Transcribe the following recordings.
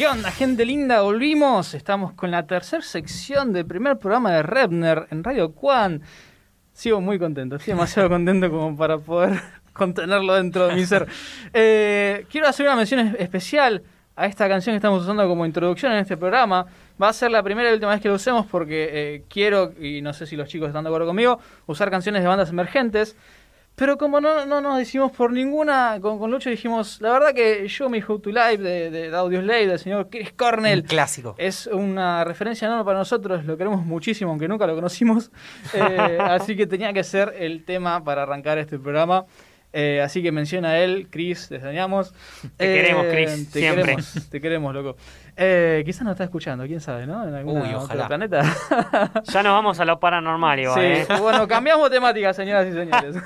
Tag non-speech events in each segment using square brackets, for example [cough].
¿Qué onda, gente linda? Volvimos. Estamos con la tercera sección del primer programa de Repner en Radio Quan. Sigo muy contento, estoy demasiado [laughs] contento como para poder [laughs] contenerlo dentro de mi ser. Eh, quiero hacer una mención es- especial a esta canción que estamos usando como introducción en este programa. Va a ser la primera y última vez que lo usemos porque eh, quiero, y no sé si los chicos están de acuerdo conmigo, usar canciones de bandas emergentes. Pero como no, no nos decimos por ninguna, con, con Lucho dijimos, la verdad que Show Me How to Live de, de, de Audioslave, del señor Chris Cornell, Un clásico. es una referencia enorme para nosotros, lo queremos muchísimo, aunque nunca lo conocimos. [laughs] Eh, así que tenía que ser el tema para arrancar este programa. Eh, así que menciona a él, Chris, te extrañamos. Te queremos, Chris, te siempre. Queremos, te queremos, loco. Eh, quizás nos está escuchando, quién sabe, ¿no? En algún Uy, otro ojalá. planeta. Ya nos vamos a lo paranormal igual, Sí, ¿eh? [laughs] bueno, cambiamos temática, señoras y señores.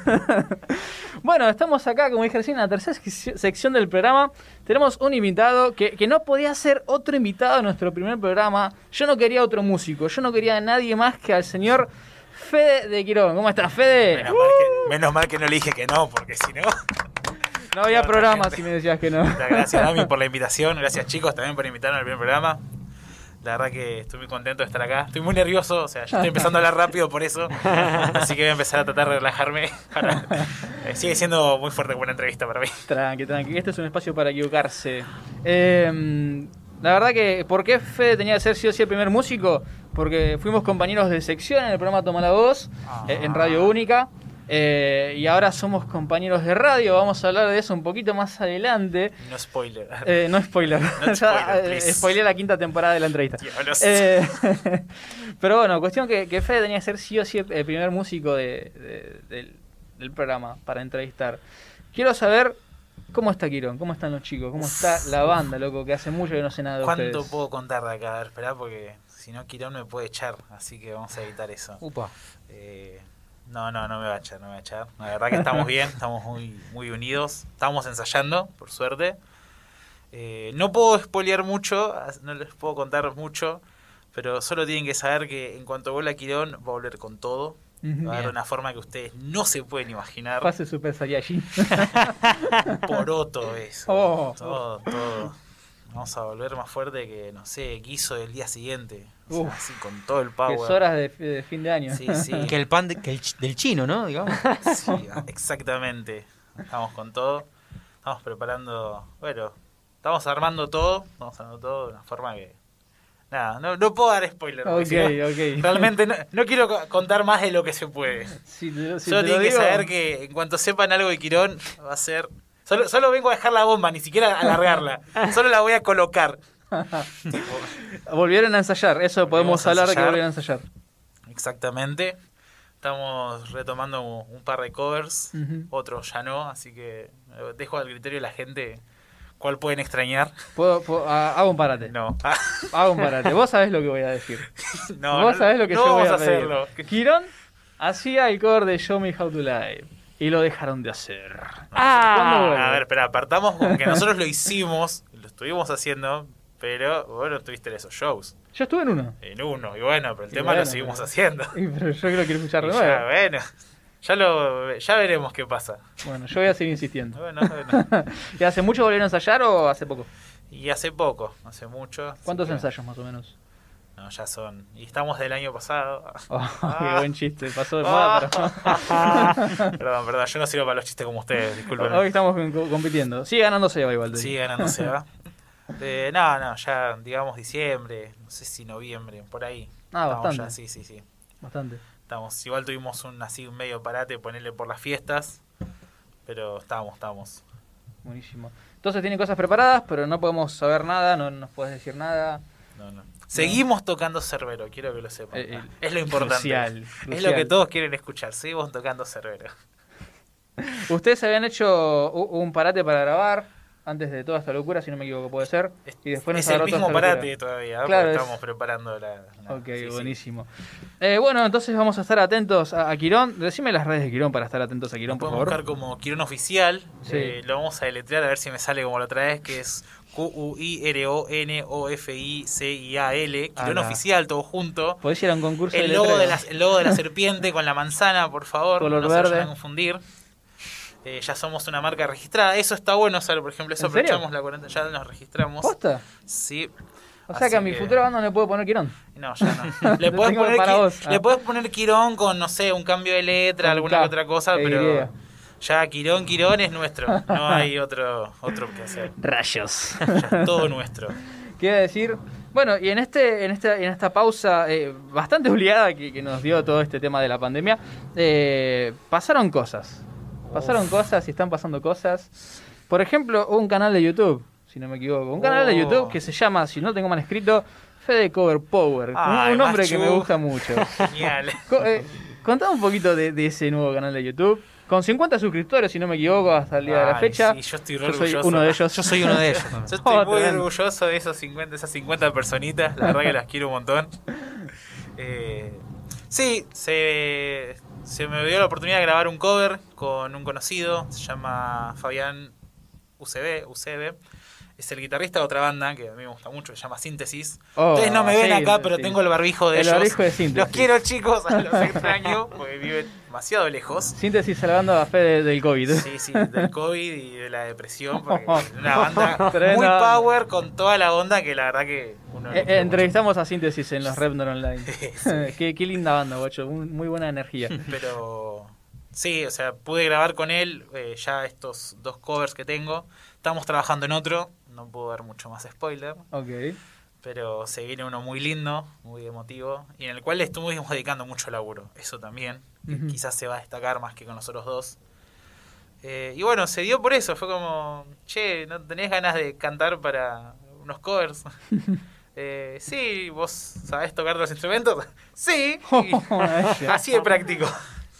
[laughs] bueno, estamos acá, como dije recién, en la tercera sec- sección del programa. Tenemos un invitado que, que no podía ser otro invitado en nuestro primer programa. Yo no quería otro músico, yo no quería a nadie más que al señor Fede de Quirón. ¿Cómo estás, Fede? Menos, mal que, menos mal que no le dije que no, porque si no. No había no, programa si me decías que no. Gracias, Dami, por la invitación. Gracias, chicos, también por invitarme al primer programa. La verdad que estoy muy contento de estar acá. Estoy muy nervioso, o sea, yo estoy empezando a hablar rápido por eso. Así que voy a empezar a tratar de relajarme. Eh, sigue siendo muy fuerte buena entrevista para mí. Tranqui, tranqui. Este es un espacio para equivocarse. Eh, la verdad que, ¿por qué Fede tenía que ser sí o sí el primer músico? Porque fuimos compañeros de sección en el programa Toma la Voz, eh, en Radio Única. Eh, y ahora somos compañeros de radio. Vamos a hablar de eso un poquito más adelante. No spoiler. Eh, no spoiler. No [laughs] spoiler, eh, spoileé la quinta temporada de la entrevista. Eh, [laughs] pero bueno, cuestión que, que Fede tenía que ser sí o sí el el primer músico de- de- del, del programa para entrevistar. Quiero saber cómo está Quirón, cómo están los chicos, cómo está la banda, loco, que hace mucho que no sé nada de ¿Cuánto ustedes. puedo contar de acá? A ver, esperá, porque si no, Quirón me puede echar. Así que vamos a evitar eso. Upa. Eh, no, no, no me va a echar, no me va a echar. La verdad que estamos bien, estamos muy, muy unidos. Estamos ensayando, por suerte. Eh, no puedo spoilear mucho, no les puedo contar mucho, pero solo tienen que saber que en cuanto vuelva Quirón va a volver con todo. Va a haber Bien. una forma que ustedes no se pueden imaginar. Pase Super Saiyajin. [laughs] Poroto eso. [laughs] Oh. Todo, todo. Vamos a volver más fuerte que, no sé, guiso del día siguiente. O sea, Uf. así con todo el power. es horas de, de fin de año. Sí, sí. Que el pan de- que el del chino, ¿no? Digamos. [laughs] Sí, exactamente. Estamos con todo. Estamos preparando. Bueno, estamos armando todo. Estamos armando todo de una forma que. Nada, no, no puedo dar spoiler. Ok, ok. [laughs] Realmente no, no quiero co- contar más de lo que se puede. Si te si Solo tienen que digo- saber que en cuanto sepan algo de Quirón, va a ser. Solo, solo vengo a dejar la bomba, ni siquiera a alargarla. [laughs] Solo la voy a colocar. Volvieron a ensayar, eso podemos hablar de que volvieron a ensayar. Exactamente. Estamos retomando un par de covers, Ujú. otros ya no, así que eh, dejo al criterio de la gente cuál pueden extrañar. Puedo- puedo- ah, hago un parate. No, [laughs] Hago un parate. Vos sabés lo que voy a decir. [laughs] no, Vos no, sabés lo que no yo voy vamos a a pedir. hacerlo. Quirón hacía el cover de Show Me How to Live. Y lo dejaron de hacer. Ah. A ver, espera, partamos con que [laughs] nosotros lo hicimos, lo estuvimos haciendo, pero bueno, tuviste en esos shows, Yo estuve en uno. en uno, y bueno, pero el Y tema bueno, lo seguimos pero- haciendo. [laughs] Pero yo lo quiero escuchar Y de ya, bueno, ya, lo, ya veremos qué pasa. Bueno, yo voy a seguir insistiendo. Bueno, bueno. [laughs] ¿Y hace mucho volvieron a ensayar o hace poco? Y hace poco, hace mucho. ¿Cuántos que- ensayos más o menos? No, ya son. Y estamos del año pasado. Oh, Ah. [laughs] [laughs] qué buen chiste. Pasó de moda, pero... [laughs] perdón, perdón, yo no sirvo para los chistes como ustedes, disculpen. Hoy estamos co- compitiendo. Sigue ganando Seba igual. digo. ganando se va. Eh, no, no, ya digamos diciembre, no sé si noviembre, por ahí. Ah, Estamos bastante. ya, sí, sí, sí. Bastante. Estamos, igual tuvimos un así un medio parate, ponerle por las fiestas, pero estamos, estamos. Buenísimo. Entonces tienen cosas preparadas, pero no podemos saber nada, no nos puedes decir nada. No, no. Seguimos tocando Cerbero, quiero que lo sepan. Eh, eh, es lo importante. crucial, Es lo que todos quieren escuchar. Seguimos tocando Cerbero. [laughs] Ustedes habían hecho un parate para grabar antes de toda esta locura, si no me equivoco, puede ser. Y después nos es el mismo locura. parate todavía. Claro, es- estamos preparando la. la- Ok, sí, sí. buenísimo. Eh, bueno, entonces vamos a estar atentos a, a Quirón. Decime las redes de Quirón para estar atentos a Quirón, Nos por favor. buscar como Quirón Oficial. Sí. eh, lo vamos a deletrear a ver si me sale como la otra vez, que es Q-U-I-R-O-N-O-F-I-C-I-A-L. Quirón. Oficial, todo junto. Podés ir a un concurso El de logo, de la, letreros. el logo de la serpiente con la manzana, por favor. Color no se vayan a confundir. Eh, ya somos una marca registrada. Eso está bueno, ¿sabes? Por ejemplo, eso aprovechamos la cuarentena, ya nos registramos. ¿Posta? Sí. O sea que a mi futura banda no le puedo poner Quirón. No, ya no. [laughs] Le poner, qui-. Ah. le podés poner Quirón con, no sé, un cambio de letra, Con alguna que otra cosa, pero. Ya Quirón, Quirón es nuestro. No hay otro, otro que hacer. Rayos. Ya todo nuestro. Quiero decir, bueno, y en este, en esta, en esta pausa eh, bastante obligada que, que nos dio todo este tema de la pandemia, eh, pasaron cosas. Pasaron cosas y están pasando cosas. Por ejemplo, un canal de YouTube, si no me equivoco. Un canal de Oh. YouTube que se llama, si no tengo mal escrito, Fede Cover Power. Un- Ay, un nombre que me gusta mucho. [laughs] Genial. Co- eh, contame un poquito de, de ese nuevo canal de YouTube. Con 50 suscriptores, si no me equivoco, hasta el día de la fecha. sí, yo estoy Yo soy orgulloso. uno de ellos. Yo soy uno de ellos. [laughs] Yo estoy Oh, muy tremendo. orgulloso de esos 50, esas 50 personitas. La verdad que las quiero un montón. Eh, sí, se, se me dio la oportunidad de grabar un cover con un conocido. Se llama Fabián UCB. UCB. Es el guitarrista de otra banda que a mí me gusta mucho, que se llama Síntesis. Oh, Ustedes no me ven sí, acá, pero sí. tengo el barbijo de El ellos. barbijo de Síntesis. Los quiero, chicos, los extraño, porque viven demasiado lejos. Síntesis salvando a Fede del COVID. Sí, sí, del COVID y de la depresión, porque [laughs] una banda [laughs] muy power con toda la onda que la verdad que uno Eh, eh, entrevistamos a Síntesis en los Repnor Online. [laughs] Sí. qué, qué linda banda, guacho. Muy, buena energía. Pero sí, o sea, pude grabar con él eh, ya estos dos covers que tengo. Estamos trabajando en otro, no puedo dar mucho más spoiler, Ok. pero se viene uno muy lindo, muy emotivo, y en el cual le estuvimos dedicando mucho laburo. Eso también, que Ujú. quizás se va a destacar más que con los otros dos. Eh, y bueno, se dio por eso, fue como, che, ¿no tenés ganas de cantar para unos covers? [laughs] [laughs] Eh, sí, ¿vos sabés tocar los instrumentos? [laughs] Sí, y así de práctico.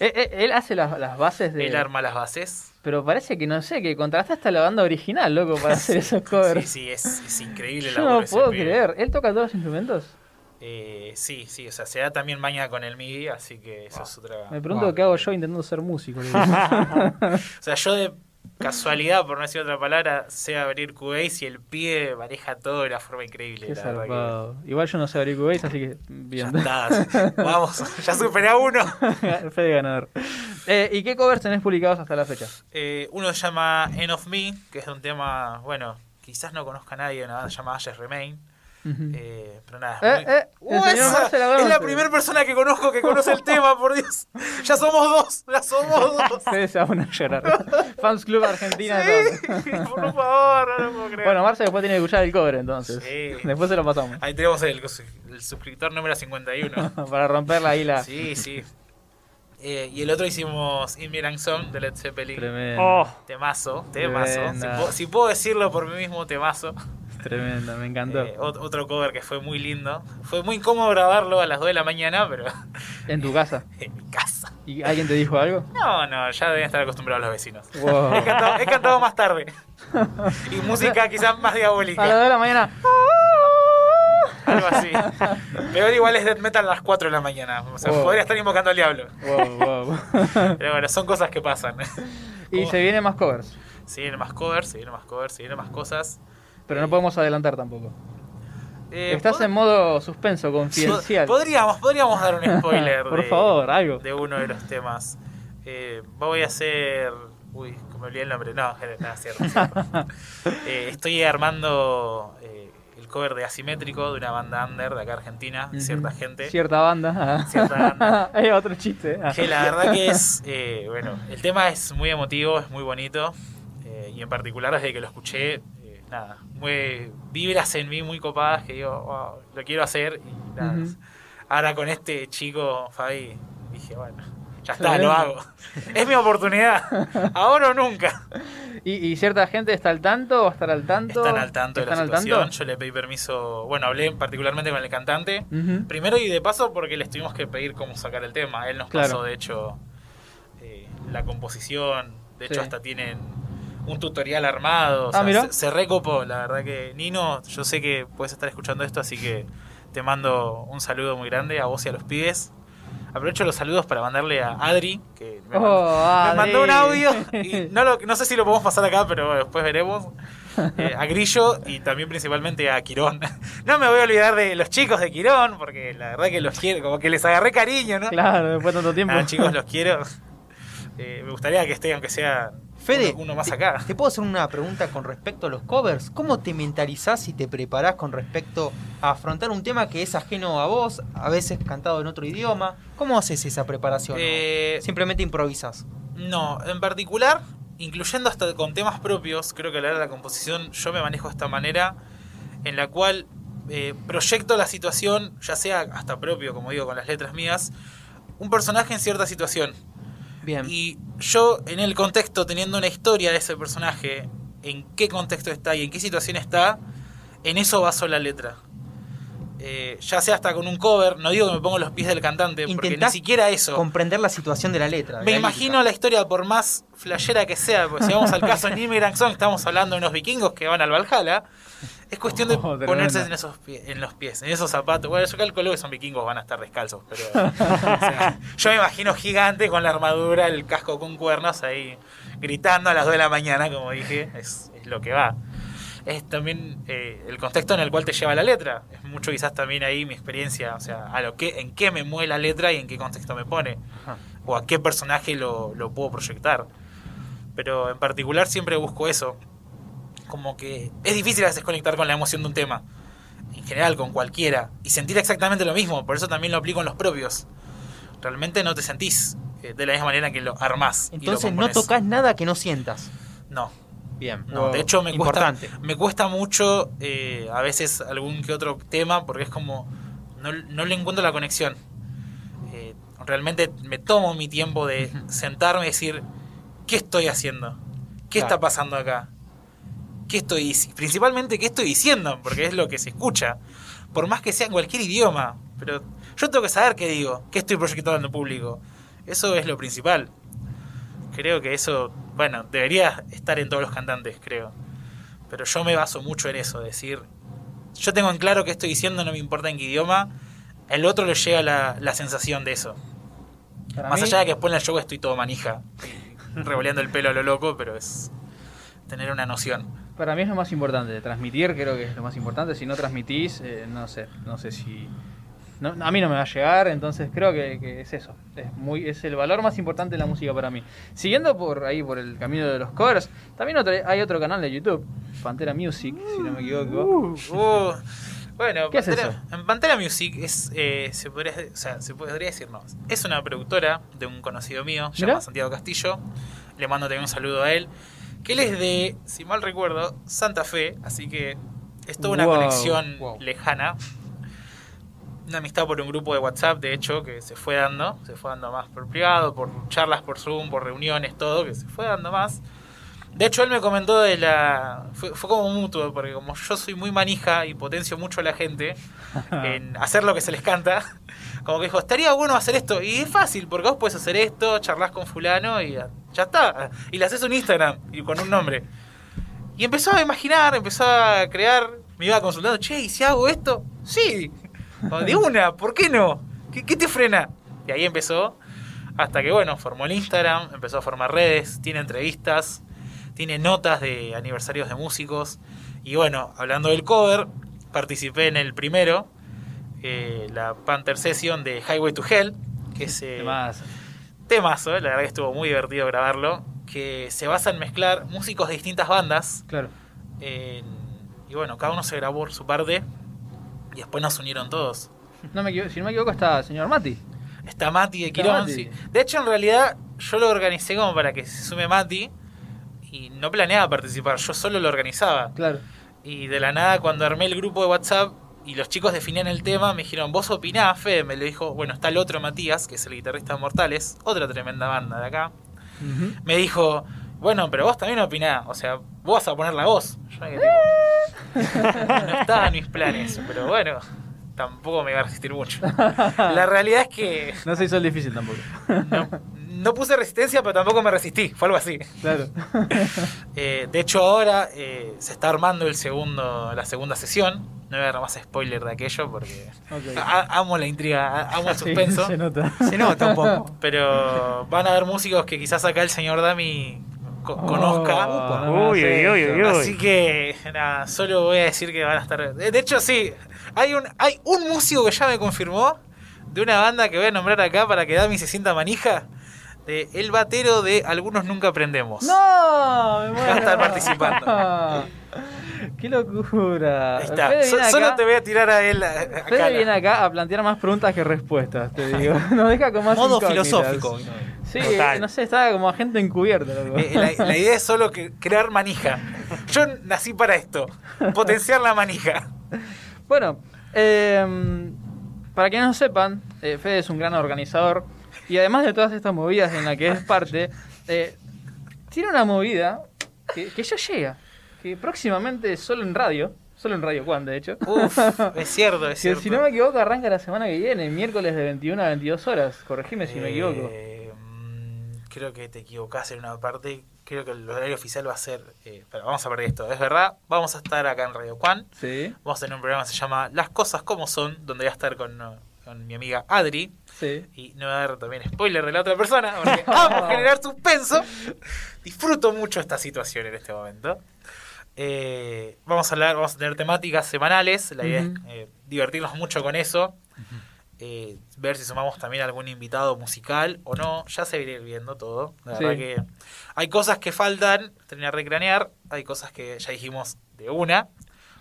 Eh, eh, él hace las, las bases de. Él arma las bases. Pero parece que no sé, que contrataste a la banda original, loco, para hacer esos covers. Sí, sí, es, es increíble Yo laburo no puedo creer. ¿Él toca todos los instrumentos? Eh, sí, sí, o sea, se da también maña con el MIDI, así que eso es otra... Me pregunto Wow. qué hago yo intentando ser músico. [laughs] O sea, yo de casualidad, por no decir otra palabra, sé abrir Cubase y el pibe maneja todo de una forma increíble. Qué la verdad que-. Igual yo no sé abrir Cubase, así que Ya bien. está, [laughs] vamos, ya superé a uno. [laughs] Fede ganador. Eh, ¿Y qué covers tenés publicados hasta la fecha? Eh, uno se llama End of Me, que es un tema, bueno, quizás no conozca a nadie, una banda llamada Ashes Remain. Eh, pero nada, Eh, muy- eh, el ¡Uh, esa! Es la primera persona que conozco que conoce el tema, por Dios. Ya somos dos, ya somos [laughs] dos. Se va a llorar. Fans Club Argentina. Sí, [laughs] por favor, no lo puedo creer. Bueno, Marce después tiene que escuchar el cover entonces. Sí. Después se lo pasamos. Ahí tenemos el, el suscriptor número 51. [laughs] Para romperla ahí la. Sí, sí. Eh, y el otro hicimos Immigrant Song de Led Zeppelin. Tremendo. Oh, Temazo, temazo. Si, puedo- si puedo decirlo por mí mismo, temazo. Tremendo, me encantó. Eh, ot- otro cover que fue muy lindo. Fue muy incómodo grabarlo a las 2 de la mañana, pero [laughs] En tu casa. [laughs] en mi casa. ¿Y alguien te dijo algo? No, no, ya deben estar acostumbrados los vecinos. Wow. He, cantado, he cantado más tarde. Y [laughs] música quizás más A las diabólica. 2 de la mañana. Algo así. Peor igual es death metal a las 4 de la mañana. O sea, Wow. podría estar invocando al diablo. Wow. Pero bueno, son cosas que pasan. y se vienen más covers. Se vienen más covers, se vienen más covers, se vienen más cosas. Pero no podemos adelantar tampoco. Eh, Estás en modo suspenso, confidencial. Podríamos, podríamos dar un [laughs] spoiler. Por de- favor, algo. De uno de los temas. Eh, voy a hacer. Uy, me olvidé el nombre. No, nada, cierto. cierto. [laughs] Eh, estoy armando el cover de Asimétrico de una banda under de acá Argentina, cierta gente. Cierta banda. Cierta [laughs] banda. Hay otro chiste. Ah. Que la verdad que es, bueno, el tema es muy emotivo, es muy bonito. y en particular desde que lo escuché, nada, muy, vibras en mí muy copadas que digo, "Wow, lo quiero hacer. Y nada, ahora con este chico, Fabi, dije, bueno, ya está, lo hago. [laughs] Es mi oportunidad, ahora o nunca. [laughs] ¿Y, y cierta gente está al tanto o estará al tanto? Están al tanto de la ¿Están al situación. tanto? Yo le pedí permiso, bueno, hablé particularmente con el cantante. Primero y de paso porque les tuvimos que pedir cómo sacar el tema. Él nos Claro. pasó, de hecho, eh, la composición. De hecho, Sí. hasta tienen un tutorial armado. O Ah, se, se recopó, la verdad que... Nino, yo sé que puedes estar escuchando esto, así que te mando un saludo muy grande a vos y a los pibes. Aprovecho los saludos para mandarle a Adri, que me, Oh, mandó, me Adri. mandó un audio. Y [laughs] no, lo- no sé si lo podemos pasar acá, pero bueno, después veremos. Eh, a Grillo y también principalmente a Quirón. [laughs] No me voy a olvidar de los chicos de Quirón, porque la verdad que los quiero, como que les agarré cariño, ¿no? Claro, después de tanto tiempo. Ah, chicos, los [laughs] quiero. Eh, me gustaría que esté, aunque sea Fede, uno, uno más te- acá. ¿Te puedo hacer una pregunta con respecto a los covers? ¿Cómo te mentalizás y te preparás con respecto a afrontar un tema que es ajeno a vos, a veces cantado en otro idioma? ¿Cómo haces esa preparación? Eh, Simplemente improvisás. No, en particular, incluyendo hasta con temas propios, creo que a la hora de la composición yo me manejo de esta manera, en la cual eh, proyecto la situación, ya sea hasta propio, como digo, con las letras mías, un personaje en cierta situación. Bien. Y yo, en el contexto, teniendo una historia de ese personaje, en qué contexto está y en qué situación está, en eso baso la letra. Eh, ya sea hasta con un cover, no digo que me pongo los pies del cantante, porque ni siquiera eso. comprender la situación de la letra. de Me la imagino lírica. la historia, por más flashera que sea, porque si vamos al caso en [laughs] Immigrant Song, estamos hablando de unos vikingos que van al Valhalla. Es cuestión de Oh, ponerse en esos pie- en los pies, en esos zapatos. Bueno, yo calculo que son vikingos, van a estar descalzos, pero. [laughs] o sea, yo me imagino gigante con la armadura, el casco con cuernos ahí, gritando a las 2 de la mañana, como dije, es, es lo que va. Es también eh, el contexto en el cual te lleva la letra. Es mucho quizás también ahí mi experiencia, o sea, a lo que, en qué me mueve la letra y en qué contexto me pone Ajá. o a qué personaje lo, lo puedo proyectar. Pero en particular siempre busco eso. Como que es difícil a veces conectar con la emoción de un tema. En general, con cualquiera. Y sentir exactamente lo mismo. Por eso también lo aplico en los propios. Realmente no te sentís eh, de la misma manera que lo armás. y lo Entonces no tocas nada que no sientas. No, Bien. no. Wow. De hecho, me cuesta, me cuesta mucho eh, a veces algún que otro tema porque es como. No, no le encuentro la conexión. Eh, realmente me tomo mi tiempo de sentarme y decir: ¿Qué estoy haciendo? ¿Qué Claro. está pasando acá? ¿Qué estoy Principalmente, ¿qué estoy diciendo? Porque es lo que se escucha. Por más que sea en cualquier idioma. Pero yo tengo que saber qué digo, qué estoy proyectando en público. Eso es lo principal. Creo que eso, bueno, debería estar en todos los cantantes, creo. Pero yo me baso mucho en eso, decir, yo tengo en claro qué estoy diciendo, no me importa en qué idioma, el otro le llega la, la sensación de eso. Para Más mí- allá de que después en el show estoy todo manija, revoleando el pelo a lo loco, pero es tener una noción. Para mí es lo más importante, transmitir creo que es lo más importante. Si no transmitís, eh, no sé, no sé si... no- a mí no me va a llegar, entonces creo que, que es eso. Es, muy, es el valor más importante de la música para mí. Siguiendo por ahí, por el camino de los covers, también otro- hay otro canal de YouTube, Pantera Music, si no me equivoco. Uh, bueno, ¿Qué es Pantera- eso? en Pantera Music es, eh, se, podría, o sea, se podría decir, no, es una productora de un conocido mío, se Mirá. llama Santiago Castillo. Le mando también un saludo a él. Que él es de, si mal recuerdo, Santa Fe, así que es toda una Wow, conexión wow. lejana. Una amistad por un grupo de WhatsApp, de hecho, que se fue dando, se fue dando más por privado, por charlas por Zoom, por reuniones, todo, que se fue dando más. De hecho, él me comentó de la. Fue, fue como mutuo, porque como yo soy muy manija y potencio mucho a la gente [laughs] en hacer lo que se les canta, como que dijo, estaría bueno hacer esto. Y es fácil, porque vos puedes hacer esto, charlas con Fulano y ya, está. Y le haces un Instagram y con un nombre. Y empezó a imaginar, empezó a crear, me iba consultando, che, ¿y si hago esto? Sí, de una, ¿por qué no? ¿Qué, qué te frena? Y ahí empezó, hasta que bueno, formó el Instagram, empezó a formar redes, tiene entrevistas, tiene notas de aniversarios de músicos. Y bueno, hablando del cover, participé en el primero, eh, la Panther Session de Highway to Hell, que es eh, temazo, la verdad que estuvo muy divertido grabarlo, que se basa en mezclar músicos de distintas bandas. claro. y bueno, cada uno se grabó por su parte y después nos unieron todos. No me equivoco, si no me equivoco está el señor Mati. Está Mati de Quirón, sí. De hecho, en realidad, yo lo organicé como para que se sume Mati y no planeaba participar, yo solo lo organizaba. Claro. Y de la nada, cuando armé el grupo de WhatsApp y los chicos definían el tema, me dijeron, vos opinás, Fede. Me lo dijo, bueno, está el otro Matías, que es el guitarrista de Mortales, otra tremenda banda de acá. Me dijo, bueno, pero vos también opinás, o sea, vos vas a poner la voz. Yo me quedé no estaba en mis planes, pero bueno, tampoco me iba a resistir mucho. [laughs] La realidad es que No se hizo el difícil tampoco. no, no puse resistencia, pero tampoco me resistí, fue algo así. Claro. [laughs] Eh, de hecho, ahora eh, se está armando el segundo, la segunda sesión. No voy a dar más spoiler de aquello porque [laughs] a- amo la intriga, amo el Sí, suspenso. se nota. Se nota un poco. pero van a haber músicos que quizás acá el señor Dami co- conozca. Oh, no me Uy, uy, uy, uy. Así que nada, solo voy a decir que van a estar. De de hecho, sí, hay un, hay un músico que ya me confirmó de una banda que voy a nombrar acá para que Dami se sienta manija. De el batero de Algunos Nunca Aprendemos. ¡No! Me Va a estar participando. [laughs] ¡Qué locura! Ahí está. So- solo te voy a tirar a él. a- Fede viene acá a plantear más preguntas que respuestas, te digo. [laughs] Nos deja con más Modo incógnitas. filosófico. Sí, Total. no sé, estaba como agente encubierto, loco. Eh, la, [laughs] la idea es solo que crear manija. Yo nací para esto. Potenciar la manija. Bueno, eh, para quienes no sepan, eh, Fede es un gran organizador y además de todas estas movidas en las que es parte, eh, tiene una movida que, que ya llega, que próximamente solo en radio, solo en Radio Juan de hecho, Uf, [laughs] es cierto, es que cierto. si no me equivoco arranca la semana que viene, miércoles de 21 a 22 horas, corregime si me equivoco. Eh, mm, creo que te equivocás en una parte. Creo que el horario oficial va a ser. Eh, pero vamos a perder esto. Es verdad, vamos a estar acá en Radio Juan. Sí, Vamos a tener un programa que se llama Las Cosas Como Son, donde voy a estar con, con mi amiga Adri. sí. Y no voy a dar también spoiler de la otra persona, porque [laughs] amo generar suspenso. Disfruto mucho esta situación en este momento. Eh, vamos a hablar, vamos a tener temáticas semanales. La idea es eh, divertirnos mucho con eso. Eh, ver si sumamos también algún invitado musical o no. Ya se irá viendo todo. La Sí. verdad que hay cosas que faltan terminar de cranear. Hay cosas que ya dijimos de una.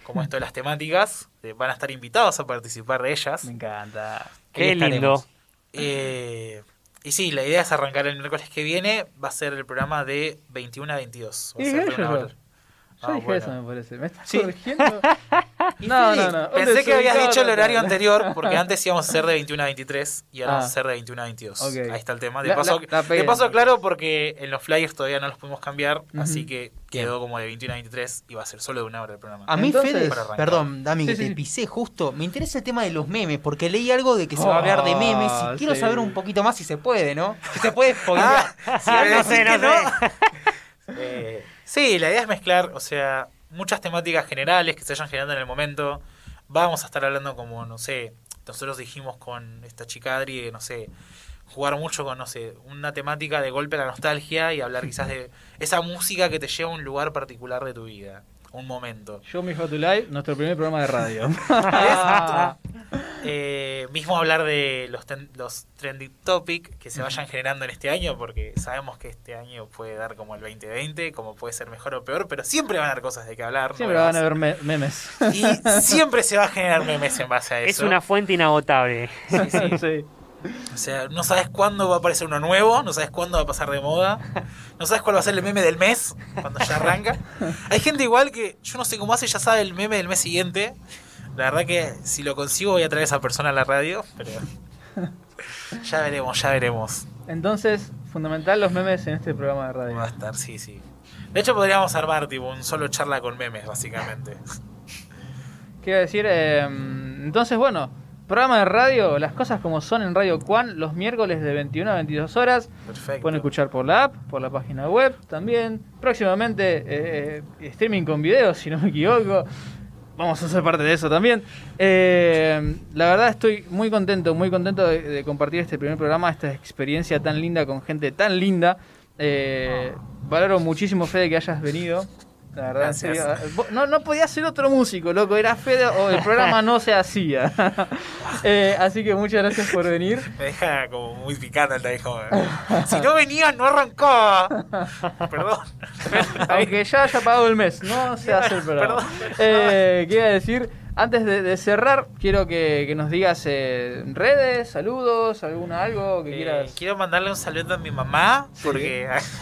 Como esto de las temáticas. eh, van a estar invitados a participar de ellas. Me encanta. Qué lindo. Eh, y sí, la idea es arrancar el miércoles que viene. Va a ser el programa de 21 a 22. Va a ser yo. Ah, dije bueno. eso, me parece. ¿Me estás Sí. corrigiendo? [laughs] Y No, no, no. Pensé que habías dicho el horario anterior, porque [laughs] antes íbamos a ser de 21 a 23 y ahora Ah. vamos a ser de 21 a 22. Ok. Ahí está el tema. De La- paso, la- la de paso claro, porque en los flyers todavía no los pudimos cambiar, Ujú. así que quedó como de 21 a 23 y va a ser solo de una hora el programa. A mí, Entonces- Fede, perdón, Dami, Sí, que sí. te pisé justo. Me interesa el tema de los memes, porque leí algo de que se va a hablar de memes Ah, y quiero sí. saber un poquito más si se puede, ¿no? Si se puede. [laughs] Si Ah, me no sé, no sé. Eh, sí, la idea es mezclar, o sea, muchas temáticas generales que se vayan generando en el momento. Vamos a estar hablando como, no sé, nosotros dijimos con esta chica Adri, no sé, jugar mucho con, no sé, una temática de golpe a la nostalgia y hablar quizás de esa música que te lleva a un lugar particular de tu vida, un momento. Show Me How to Live, nuestro primer programa de radio. [laughs] Eh, mismo hablar de los, ten- los trending topic que se vayan generando en este año, porque sabemos que este año puede dar como el 2020, como puede ser mejor o peor, pero siempre van a haber cosas de que hablar. Siempre van a me- memes. Y siempre se va a generar memes en base a Es eso. una fuente inagotable. Sí, sí. [laughs] Sí. O sea, no sabes cuándo va a aparecer uno nuevo, no sabes cuándo va a pasar de moda, no sabes cuál va a ser el meme del mes, cuando ya arranca. Hay gente igual que yo no sé cómo hace, ya sabe el meme del mes siguiente. La verdad que si lo consigo voy a traer a esa persona a la radio, pero ya veremos, ya veremos. Entonces, fundamental los memes en este programa de radio. Va a estar, sí, sí. De hecho podríamos armar tipo un solo charla con memes, básicamente. Quiero decir, eh, entonces, bueno, programa de radio, las cosas como son en Radio Juan, los miércoles de 21 a 22 horas. Perfecto. Pueden escuchar por la app, por la página web también. Próximamente eh, streaming con videos, si no me equivoco. Vamos a ser parte de eso también. Eh, la verdad estoy muy contento, muy contento de, de compartir este primer programa, esta experiencia tan linda con gente tan linda. Eh, valoro muchísimo, Fede, que hayas venido. La verdad, en Gracias. serio. Vos- No, no podía ser otro músico, loco. Era Fede o el programa no se hacía. [laughs] Eh, así que muchas gracias por venir. [laughs] Me deja como muy picante el teléfono. Si no venías, no arrancaba. [laughs] Perdón. Aunque ya haya pagado el mes, no se hace el programa. Perdón. Eh, ¿Qué iba a decir? Antes de, de cerrar, quiero que, que nos digas eh, redes, saludos, alguna algo que Eh, quieras. quiero mandarle un saludo a mi mamá, Sí. porque... [laughs] [laughs]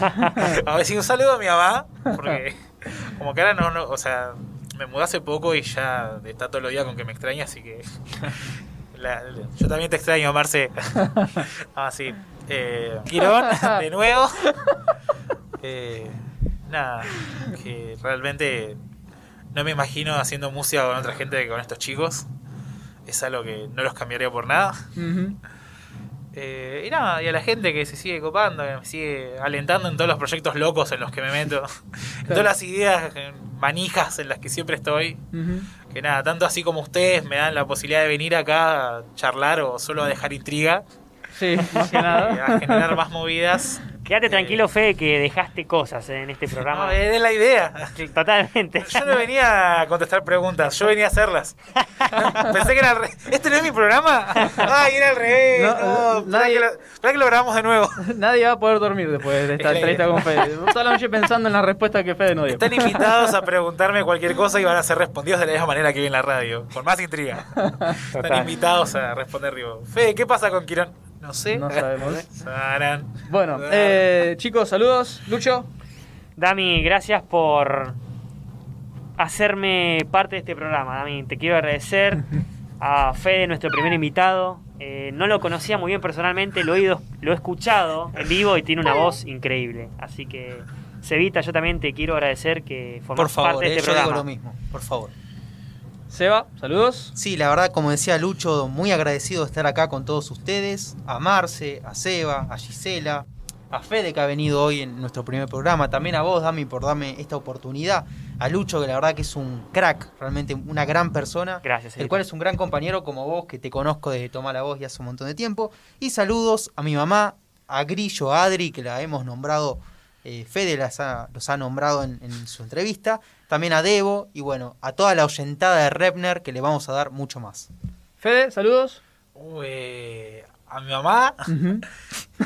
a ver, sí, un saludo a mi mamá, porque [laughs] como que ahora no, no, o sea, me mudé hace poco y ya está todos los días con que me extraña, así que... la- la- yo también te extraño, Marce. ah, sí. Eh, Quirón, de nuevo. Eh, nada, que realmente no me imagino haciendo música con otra gente que con estos chicos. Es algo que no los cambiaría por nada. Eh, y nada, y a la gente que se sigue copando, que me sigue alentando en todos los proyectos locos en los que me meto, [laughs] en todas las ideas manijas en las que siempre estoy. Que nada, tanto así como ustedes me dan la posibilidad de venir acá a charlar o solo a dejar intriga, Sí, eh, nada. a generar más movidas. Quédate tranquilo, Fede, que dejaste cosas en este No, programa. es la idea. Totalmente. Yo no venía a contestar preguntas, yo venía a hacerlas. [laughs] Pensé que era al revés. ¿Este no es mi programa? Ay, era al revés. No, No, nadie- que lo, espera que lo grabamos de nuevo. Nadie va a poder dormir después de esta [laughs] entrevista con Fede. Toda la noche pensando en la respuesta que Fede no dio. Están [laughs] invitados a preguntarme cualquier cosa y van a ser respondidos de la misma manera que vi en la radio, con más intriga. Están invitados a responder, digo, Fede, ¿qué pasa con Quirón? No sé. No sabemos. [laughs] Bueno, eh, chicos, saludos. Lucho. Dami, gracias por hacerme parte de este programa. Dami, te quiero agradecer [laughs] a Fede, nuestro primer invitado. Eh, no lo conocía muy bien personalmente, lo he, ido- lo he escuchado en vivo y tiene una voz increíble. Así que, Cevita, yo también te quiero agradecer que Por formas favor, parte de eh, este yo digo programa. lo mismo, por favor. Seba, saludos. Sí, la verdad, como decía Lucho, muy agradecido de estar acá con todos ustedes. A Marce, a Seba, a Gisela, a Fede que ha venido hoy en nuestro primer programa. También a vos, Dami, por darme esta oportunidad. A Lucho, que la verdad que es un crack, realmente una gran persona. Gracias, El cual es un gran compañero como vos, que te conozco desde Tomar la Voz ya hace un montón de tiempo. Y saludos a mi mamá, a Grillo, a Adri, que la hemos nombrado, eh, Fede las ha- los ha nombrado en, en su entrevista. También a Debo y bueno, a toda la oyentada de Repner, que le vamos a dar mucho más. Fede, saludos. Uy, a mi mamá, [laughs]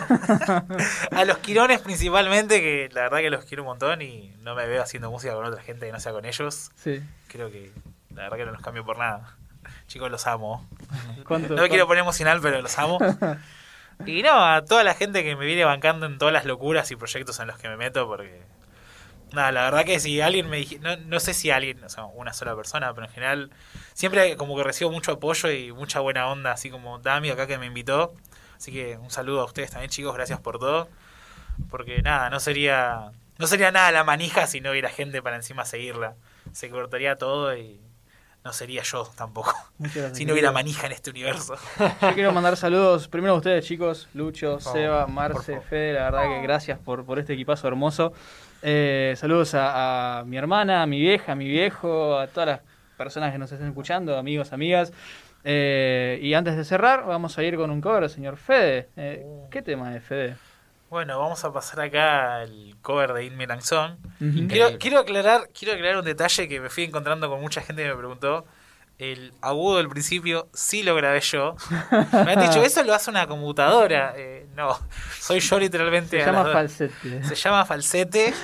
a los Quirones principalmente, que la verdad que los quiero un montón y no me veo haciendo música con otra gente que no sea con ellos. Sí. Creo que la verdad que no los cambio por nada. Chicos, los amo. ¿Cuánto- No me quiero poner emocional, pero los amo. [laughs] Y no, a toda la gente que me viene bancando en todas las locuras y proyectos en los que me meto, porque. Nada, la verdad que si alguien me dije. No, no sé si alguien, o sea, una sola persona, pero en general. Siempre como que recibo mucho apoyo y mucha buena onda, así como Dami acá que me invitó. Así que un saludo a ustedes también, chicos, gracias por todo. Porque nada, no sería. No sería nada la manija si no hubiera gente para encima seguirla. Se cortaría todo y no sería yo tampoco. [laughs] Si no hubiera manija en este universo. [laughs] Yo quiero mandar saludos primero a ustedes, chicos. Lucho, favor, Seba, Marce. Fede, la verdad que gracias por, por este equipazo hermoso. Eh, saludos a, a mi hermana, a mi vieja, a mi viejo, a todas las personas que nos estén escuchando, amigos, amigas. Eh, y antes de cerrar, vamos a ir con un cover, señor Fede. Eh, Uh. ¿Qué tema es, Fede? Bueno, vamos a pasar acá el cover de In Melang Song. Ujú. Quiero, quiero aclarar, quiero aclarar un detalle que me fui encontrando con mucha gente que me preguntó. El agudo del principio sí lo grabé yo. [laughs] Me han dicho, eso lo hace una computadora. Eh, no, soy yo literalmente. Se llama falsete. Se llama falsete,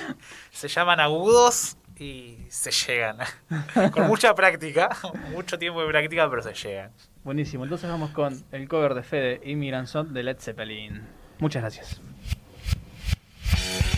se llaman agudos y se llegan. [laughs] Con mucha práctica, mucho tiempo de práctica, pero se llegan. Buenísimo. Entonces vamos con el cover de Fede y Miranzón de Led Zeppelin. Muchas gracias. Bye.